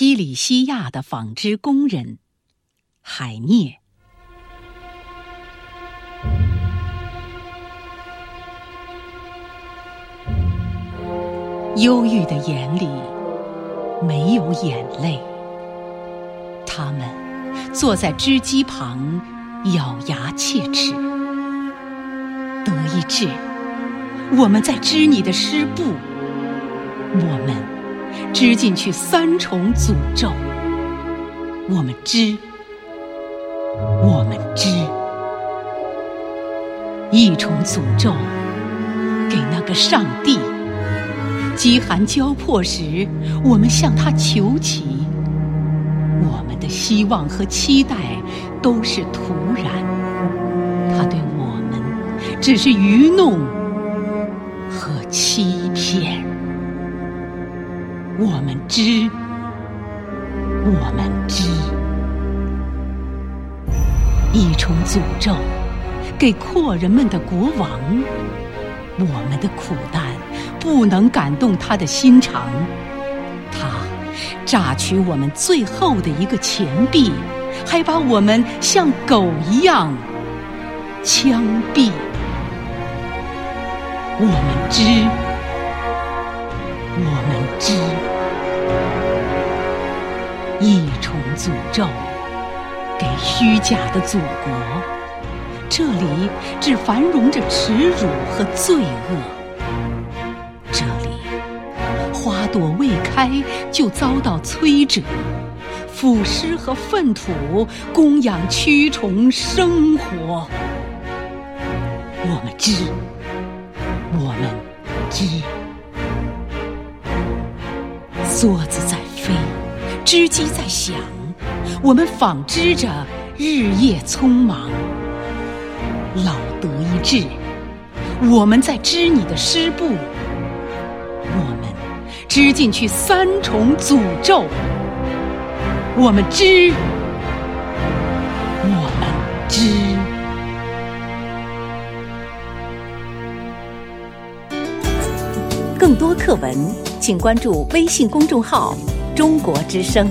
西里西亚的纺织工人海涅。忧郁的眼里没有眼泪，他们坐在织机旁，咬牙切齿。德意志，我们在织你的诗布，我们织进去三重诅咒。我们织，我们织，一重诅咒给那个上帝。饥寒交迫时，我们向他求乞。我们的希望和期待都是徒然，他对我们只是愚弄和欺骗。我们知，我们知，一重诅咒给阔人们的国王。我们的苦难不能感动他的心肠，他榨取我们最后的一个钱币，还把我们像狗一样枪毙。我们知，我们知，一重诅咒给虚假的祖国。这里只繁荣着耻辱和罪恶，这里花朵未开就遭到摧折，腐尸和粪土供养蛆虫生活。我们知，我们知，梭子在飞，织机在响，我们纺织着，日夜匆忙。老德意志，我们在织你的诗布，我们织进去三重诅咒，我们织，我们织。更多课文，请关注微信公众号“中国之声”。